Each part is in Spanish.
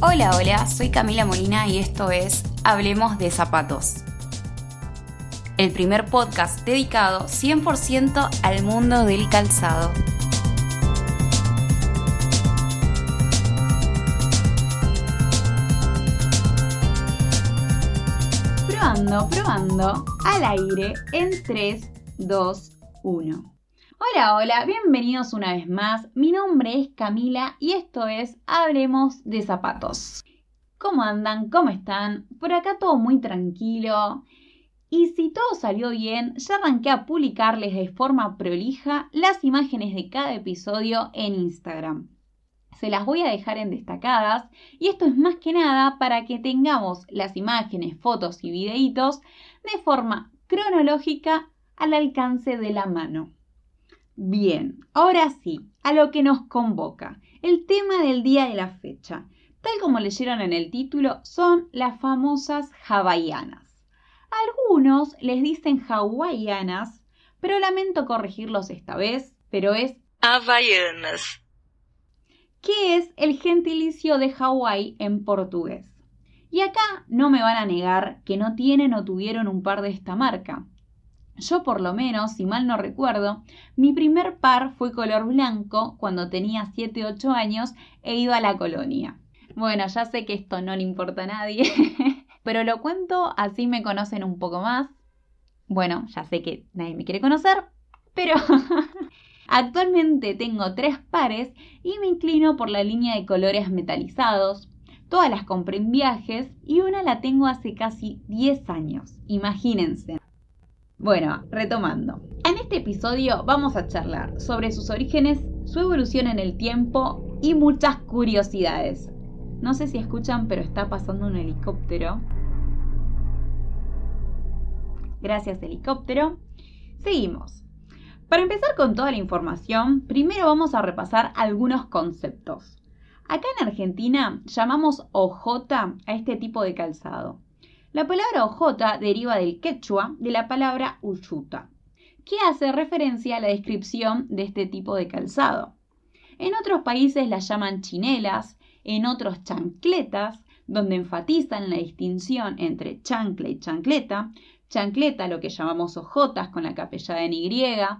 Hola, hola, soy Camila Molina y esto es Hablemos de Zapatos. El primer podcast dedicado 100% al mundo del calzado. Probando, probando, al aire en 3, 2, 1. Hola, hola, bienvenidos una vez más. Mi nombre es Camila y esto es Hablemos de Zapatos. ¿Cómo andan? ¿Cómo están? Por acá todo muy tranquilo. Y si todo salió bien, ya arranqué a publicarles de forma prolija las imágenes de cada episodio en Instagram. Se las voy a dejar en destacadas y esto es más que nada para que tengamos las imágenes, fotos y videitos de forma cronológica al alcance de la mano. Bien, ahora sí, a lo que nos convoca. El tema del día de la fecha, tal como leyeron en el título, son las famosas hawaianas. Algunos les dicen hawaianas, pero lamento corregirlos esta vez, pero es Havaianas. ¿Qué es el gentilicio de Hawái en portugués? Y acá no me van a negar que no tienen o tuvieron un par de esta marca. Yo por lo menos, si mal no recuerdo, mi primer par fue color blanco cuando tenía 7-8 años e iba a la colonia. Bueno, ya sé que esto no le importa a nadie, pero lo cuento así me conocen un poco más. Bueno, ya sé que nadie me quiere conocer, pero actualmente tengo tres pares y me inclino por la línea de colores metalizados. Todas las compré en viajes y una la tengo hace casi 10 años. Imagínense. Bueno, retomando. En este episodio vamos a charlar sobre sus orígenes, su evolución en el tiempo y muchas curiosidades. No sé si escuchan, pero está pasando un helicóptero. Gracias, helicóptero. Seguimos. Para empezar con toda la información, primero vamos a repasar algunos conceptos. Acá en Argentina llamamos OJ a este tipo de calzado. La palabra ojota deriva del quechua de la palabra uyuta, que hace referencia a la descripción de este tipo de calzado. En otros países las llaman chinelas, en otros chancletas, donde enfatizan la distinción entre chancla y chancleta. Chancleta, lo que llamamos ojotas con la capellada en Y,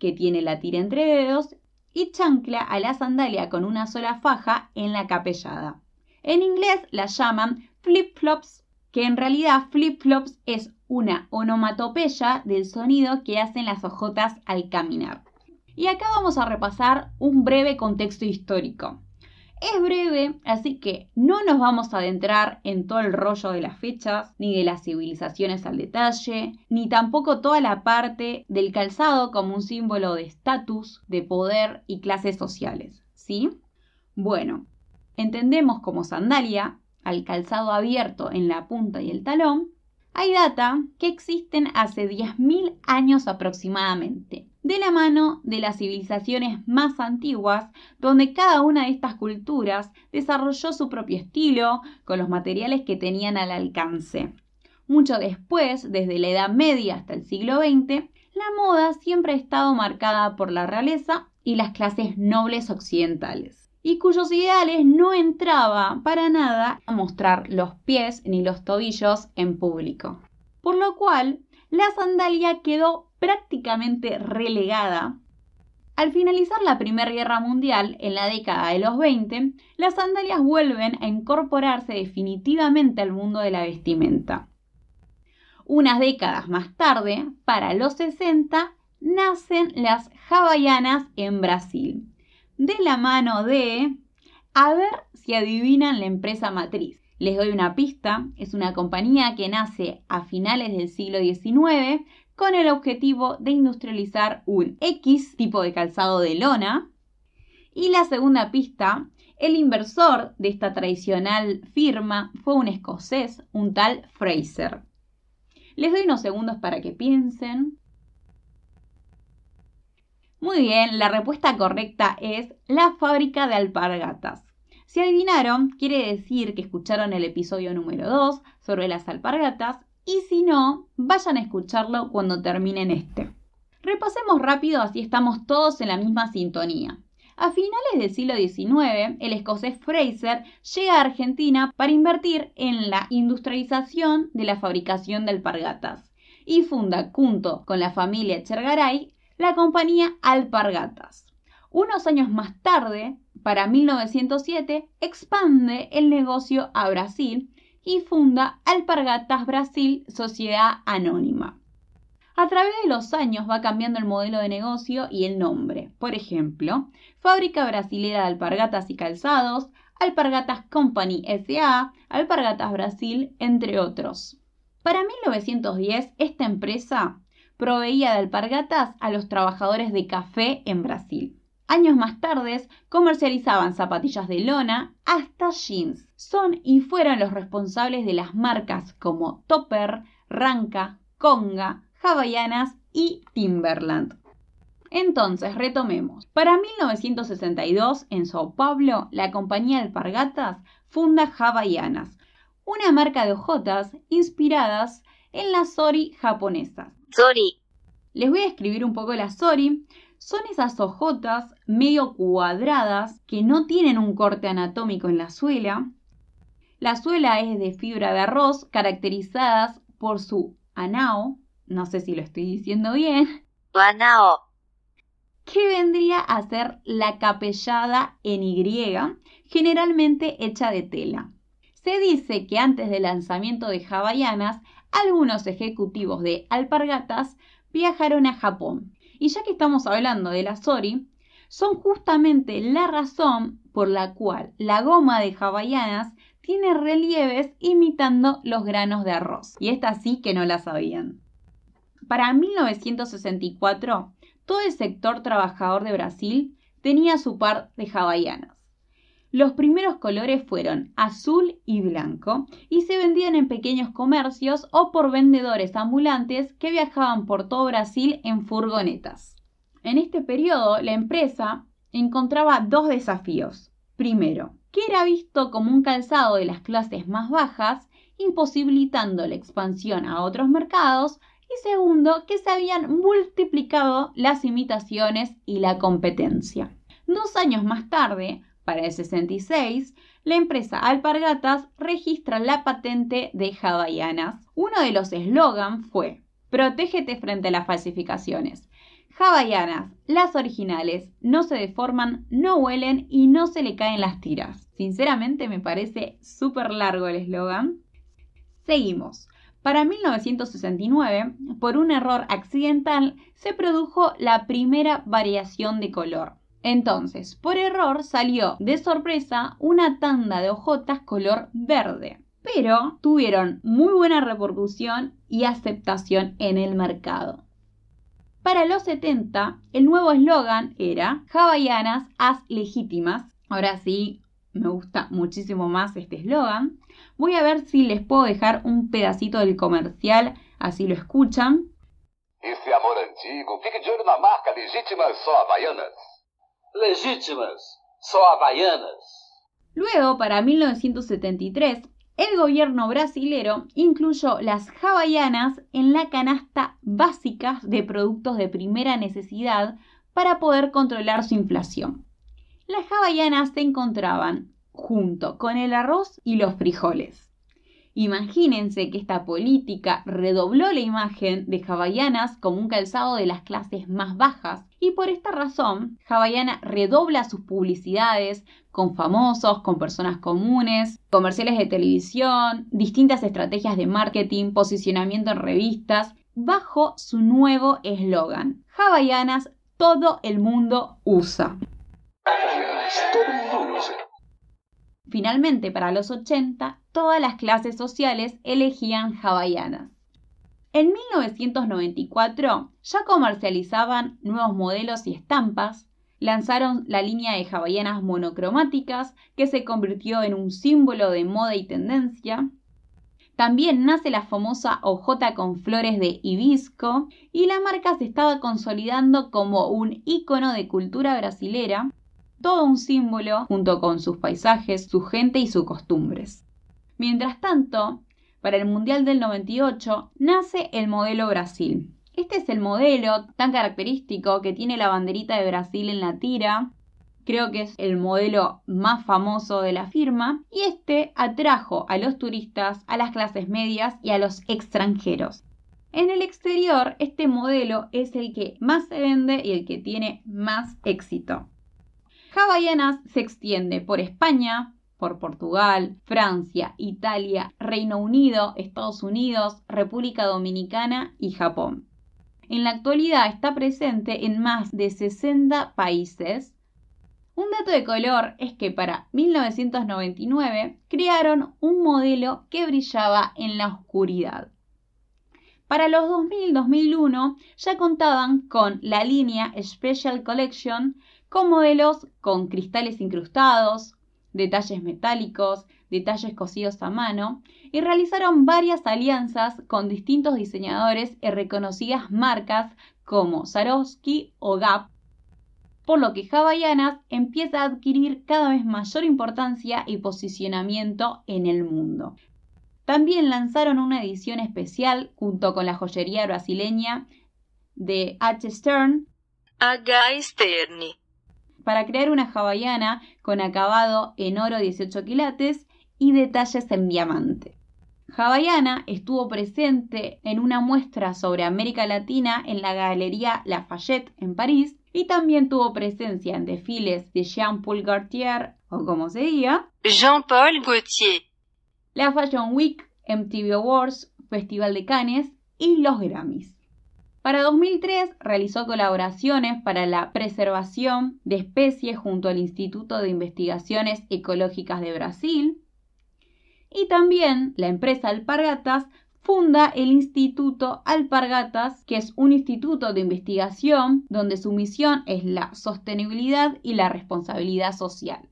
que tiene la tira entre dedos, y chancla a la sandalia con una sola faja en la capellada. En inglés las llaman flip-flops que en realidad flip-flops es una onomatopeya del sonido que hacen las ojotas al caminar. Y acá vamos a repasar un breve contexto histórico. Es breve, así que no nos vamos a adentrar en todo el rollo de las fechas, ni de las civilizaciones al detalle, ni tampoco toda la parte del calzado como un símbolo de estatus, de poder y clases sociales. ¿Sí? Bueno, entendemos como sandalia al calzado abierto en la punta y el talón, hay data que existen hace 10.000 años aproximadamente, de la mano de las civilizaciones más antiguas, donde cada una de estas culturas desarrolló su propio estilo con los materiales que tenían al alcance. Mucho después, desde la Edad Media hasta el siglo XX, la moda siempre ha estado marcada por la realeza y las clases nobles occidentales y cuyos ideales no entraba para nada a mostrar los pies ni los tobillos en público. Por lo cual, la sandalia quedó prácticamente relegada. Al finalizar la Primera Guerra Mundial, en la década de los 20, las sandalias vuelven a incorporarse definitivamente al mundo de la vestimenta. Unas décadas más tarde, para los 60, nacen las hawaianas en Brasil de la mano de... A ver si adivinan la empresa matriz. Les doy una pista, es una compañía que nace a finales del siglo XIX con el objetivo de industrializar un X tipo de calzado de lona. Y la segunda pista, el inversor de esta tradicional firma fue un escocés, un tal Fraser. Les doy unos segundos para que piensen. Muy bien, la respuesta correcta es la fábrica de alpargatas. Si adivinaron, quiere decir que escucharon el episodio número 2 sobre las alpargatas y si no, vayan a escucharlo cuando terminen este. Repasemos rápido así estamos todos en la misma sintonía. A finales del siglo XIX, el escocés Fraser llega a Argentina para invertir en la industrialización de la fabricación de alpargatas y funda, junto con la familia Chergaray, la compañía Alpargatas. Unos años más tarde, para 1907, expande el negocio a Brasil y funda Alpargatas Brasil Sociedad Anónima. A través de los años va cambiando el modelo de negocio y el nombre. Por ejemplo, Fábrica Brasilera de Alpargatas y Calzados, Alpargatas Company SA, Alpargatas Brasil, entre otros. Para 1910, esta empresa proveía de alpargatas a los trabajadores de café en Brasil. Años más tarde, comercializaban zapatillas de lona hasta jeans. Son y fueron los responsables de las marcas como Topper, Ranca, Conga, Havaianas y Timberland. Entonces, retomemos. Para 1962, en Sao Paulo, la compañía alpargatas funda Havaianas, una marca de hojotas inspiradas en las sori japonesas. Sori. Les voy a escribir un poco las sori. Son esas hojotas medio cuadradas que no tienen un corte anatómico en la suela. La suela es de fibra de arroz, caracterizadas por su anao, no sé si lo estoy diciendo bien, Anao. que vendría a ser la capellada en Y, generalmente hecha de tela. Se dice que antes del lanzamiento de Havaianas, algunos ejecutivos de alpargatas viajaron a Japón. Y ya que estamos hablando de la Sori, son justamente la razón por la cual la goma de Havaianas tiene relieves imitando los granos de arroz. Y esta sí que no la sabían. Para 1964, todo el sector trabajador de Brasil tenía su par de Havaianas. Los primeros colores fueron azul y blanco y se vendían en pequeños comercios o por vendedores ambulantes que viajaban por todo Brasil en furgonetas. En este periodo, la empresa encontraba dos desafíos. Primero, que era visto como un calzado de las clases más bajas, imposibilitando la expansión a otros mercados, y segundo, que se habían multiplicado las imitaciones y la competencia. Dos años más tarde, para el 66, la empresa Alpargatas registra la patente de Havaianas. Uno de los eslogans fue Protégete frente a las falsificaciones. Havaianas, las originales, no se deforman, no huelen y no se le caen las tiras. Sinceramente me parece súper largo el eslogan. Seguimos. Para 1969, por un error accidental, se produjo la primera variación de color. Entonces, por error salió de sorpresa una tanda de hojotas color verde, pero tuvieron muy buena repercusión y aceptación en el mercado. Para los 70, el nuevo eslogan era Havaianas as legítimas. Ahora sí, me gusta muchísimo más este eslogan. Voy a ver si les puedo dejar un pedacito del comercial, así lo escuchan. Esse amor antigo, fique de olho na marca Legítimas Só Havaianas. Legítimas, só havaianas. Luego, para 1973, el gobierno brasilero incluyó las hawaianas en la canasta básica de productos de primera necesidad para poder controlar su inflación. Las hawaianas se encontraban junto con el arroz y los frijoles. Imagínense que esta política redobló la imagen de Havaianas como un calzado de las clases más bajas y por esta razón Havaiana redobla sus publicidades con famosos, con personas comunes, comerciales de televisión, distintas estrategias de marketing, posicionamiento en revistas, bajo su nuevo eslogan, Havaianas todo el mundo usa. Finalmente, para los 80, todas las clases sociales elegían hawaianas. En 1994 ya comercializaban nuevos modelos y estampas, lanzaron la línea de hawaianas monocromáticas que se convirtió en un símbolo de moda y tendencia. También nace la famosa hojota con flores de hibisco y la marca se estaba consolidando como un ícono de cultura brasilera todo un símbolo junto con sus paisajes, su gente y sus costumbres. Mientras tanto, para el Mundial del 98 nace el modelo Brasil. Este es el modelo tan característico que tiene la banderita de Brasil en la tira. creo que es el modelo más famoso de la firma, y este atrajo a los turistas, a las clases medias y a los extranjeros. En el exterior, este modelo es el que más se vende y el que tiene más éxito. Havaianas se extiende por España, por Portugal, Francia, Italia, Reino Unido, Estados Unidos, República Dominicana y Japón. En la actualidad está presente en más de 60 países. Un dato de color es que para 1999 crearon un modelo que brillaba en la oscuridad. Para los 2000-2001 ya contaban con la línea Special Collection con modelos con cristales incrustados, detalles metálicos, detalles cosidos a mano, y realizaron varias alianzas con distintos diseñadores y reconocidas marcas como Swarovski o Gap, por lo que Havaianas empieza a adquirir cada vez mayor importancia y posicionamiento en el mundo. También lanzaron una edición especial junto con la joyería brasileña de H. Stern, H. Sterni, para crear una hawaiana con acabado en oro 18 quilates y detalles en diamante. Hawaiana estuvo presente en una muestra sobre América Latina en la Galería Lafayette en París y también tuvo presencia en desfiles de Jean-Paul Gaultier o como se diga, Jean-Paul Gaultier, la Fashion Week, MTV Awards, Festival de Cannes y los Grammys. Para 2003 realizó colaboraciones para la preservación de especies junto al Instituto de Investigaciones Ecológicas de Brasil. Y también la empresa Alpargatas funda el Instituto Alpargatas, que es un instituto de investigación donde su misión es la sostenibilidad y la responsabilidad social.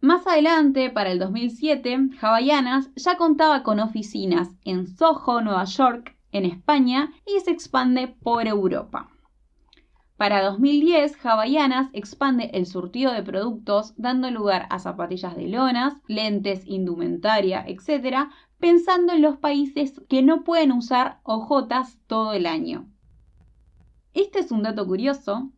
Más adelante, para el 2007, Havaianas ya contaba con oficinas en Soho, Nueva York, en España y se expande por Europa. Para 2010, Havaianas expande el surtido de productos dando lugar a zapatillas de lonas, lentes, indumentaria, etc., pensando en los países que no pueden usar ojotas todo el año. Este es un dato curioso.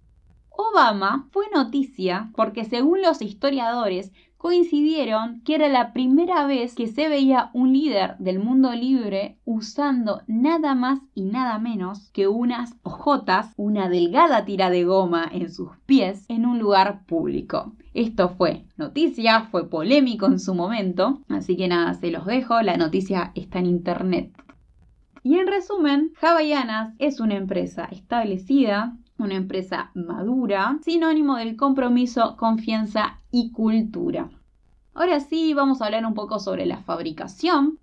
Obama fue noticia porque según los historiadores coincidieron que era la primera vez que se veía un líder del mundo libre usando nada más y nada menos que unas ojotas, una delgada tira de goma en sus pies, en un lugar público. Esto fue noticia, fue polémico en su momento, así que nada, se los dejo, la noticia está en internet. Y en resumen, Havaianas es una empresa establecida, una empresa madura, sinónimo del compromiso, confianza y cultura. Ahora sí, vamos a hablar un poco sobre la fabricación.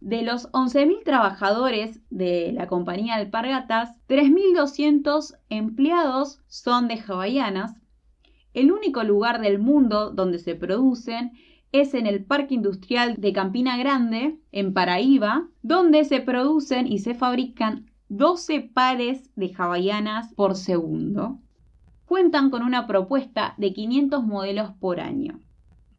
De los 11.000 trabajadores de la compañía Alpargatas, 3.200 empleados son de Havaianas. El único lugar del mundo donde se producen es en el Parque Industrial de Campina Grande, en Paraíba, donde se producen y se fabrican 12 pares de hawaianas por segundo. Cuentan con una propuesta de 500 modelos por año.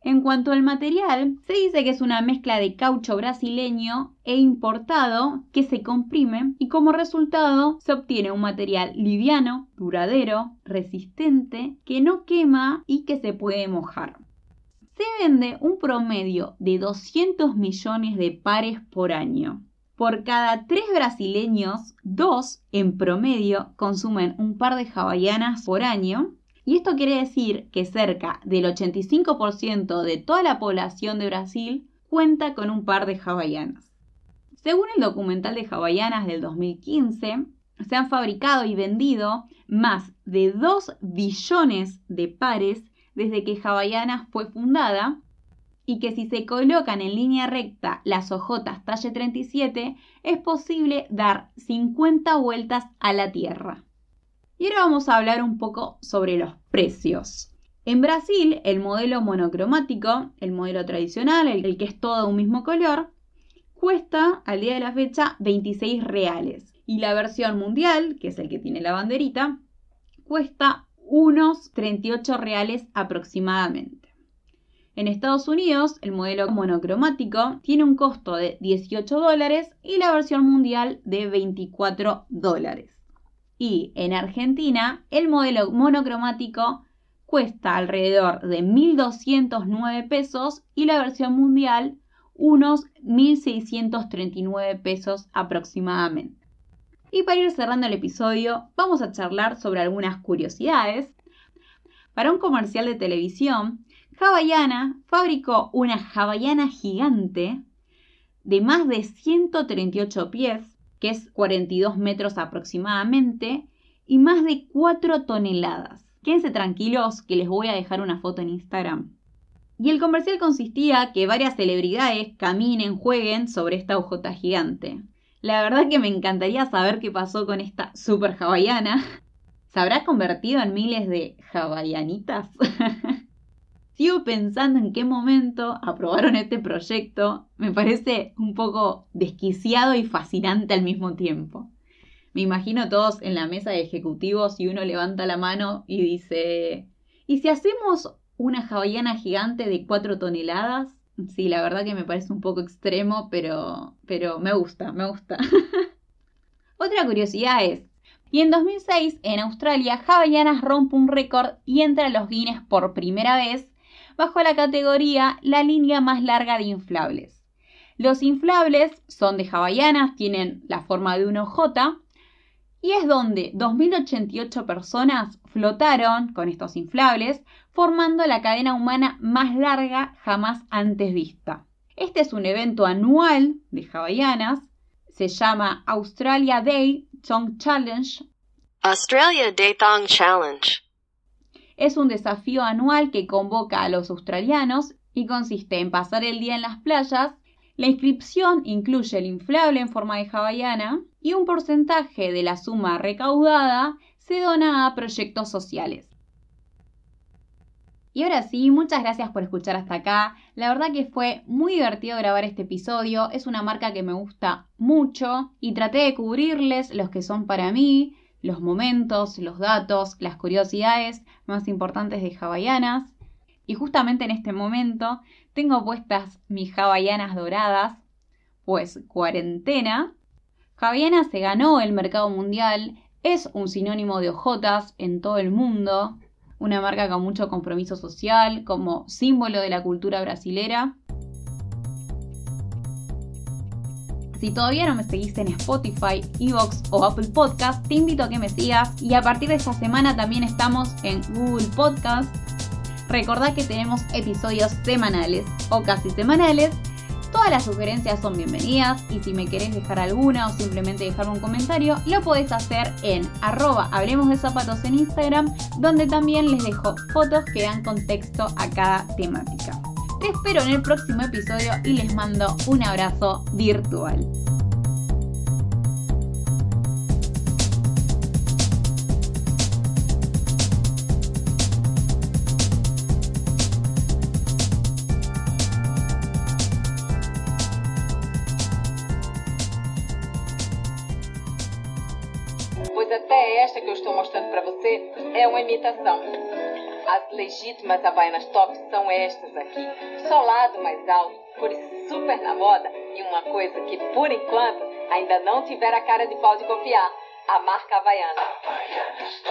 En cuanto al material, se dice que es una mezcla de caucho brasileño e importado que se comprime y como resultado se obtiene un material liviano, duradero, resistente, que no quema y que se puede mojar. Se vende un promedio de 200 millones de pares por año. Por cada tres brasileños, dos en promedio consumen un par de hawaianas por año. Y esto quiere decir que cerca del 85% de toda la población de Brasil cuenta con un par de hawaianas. Según el documental de hawaianas del 2015, se han fabricado y vendido más de 2 billones de pares desde que Havaianas fue fundada y que si se colocan en línea recta las hojotas talle 37, es posible dar 50 vueltas a la Tierra. Y ahora vamos a hablar un poco sobre los precios. En Brasil, el modelo monocromático, el modelo tradicional, el, que es todo un mismo color, cuesta al día de la fecha 26 reales. Y la versión mundial, que es el que tiene la banderita, cuesta unos 38 reales aproximadamente. En Estados Unidos, el modelo monocromático tiene un costo de 18 dólares y la versión mundial de 24 dólares. Y en Argentina, el modelo monocromático cuesta alrededor de 1.209 pesos y la versión mundial unos 1.639 pesos aproximadamente. Y para ir cerrando el episodio, vamos a charlar sobre algunas curiosidades. Para un comercial de televisión, Havaiana fabricó una hawaiana gigante de más de 138 pies, que es 42 metros aproximadamente, y más de 4 toneladas. Quédense tranquilos que les voy a dejar una foto en Instagram. Y el comercial consistía que varias celebridades caminen, jueguen sobre esta ojota gigante. La verdad que me encantaría saber qué pasó con esta super hawaiana. ¿Se habrá convertido en miles de hawaianitas? Sigo pensando en qué momento aprobaron este proyecto. Me parece un poco desquiciado y fascinante al mismo tiempo. Me imagino todos en la mesa de ejecutivos y uno levanta la mano y dice, ¿y si hacemos una hawaiana gigante de 4 toneladas? Sí, la verdad que me parece un poco extremo, pero, pero me gusta, me gusta. Otra curiosidad es, y en 2006 en Australia, Havaianas rompe un récord y entra a los Guinness por primera vez bajo la categoría la línea más larga de inflables. Los inflables son de Havaianas, tienen la forma de un OJ y es donde 2.088 personas flotaron con estos inflables, formando la cadena humana más larga jamás antes vista. Este es un evento anual de Havaianas, se llama Australia Day Challenge. Australia Day Thong Challenge. Es un desafío anual que convoca a los australianos y consiste en pasar el día en las playas la inscripción incluye el inflable en forma de hawaiana y un porcentaje de la suma recaudada se dona a proyectos sociales. Y ahora sí, muchas gracias por escuchar hasta acá. La verdad que fue muy divertido grabar este episodio. Es una marca que me gusta mucho y traté de cubrirles los que son para mí, los momentos, los datos, las curiosidades más importantes de Hawaianas. Y justamente en este momento tengo puestas mis hawaianas doradas, pues cuarentena. Hawaiana se ganó el mercado mundial, es un sinónimo de ojotas en todo el mundo, una marca con mucho compromiso social, como símbolo de la cultura brasilera. Si todavía no me seguiste en Spotify, Evox o Apple Podcast, te invito a que me sigas y a partir de esta semana también estamos en Google Podcast, Recordad que tenemos episodios semanales o casi semanales. Todas las sugerencias son bienvenidas y si me querés dejar alguna o simplemente dejar un comentario, lo podés hacer en arroba hablemos de zapatos en Instagram, donde también les dejo fotos que dan contexto a cada temática. Te espero en el próximo episodio y les mando un abrazo virtual. que eu estou mostrando para você é uma imitação. As legítimas Havaianas Top são estas aqui. Solado mais alto, cores super na moda e uma coisa que, por enquanto, ainda não tiver a cara de pau de copiar. A marca Havaiana. Havaianas.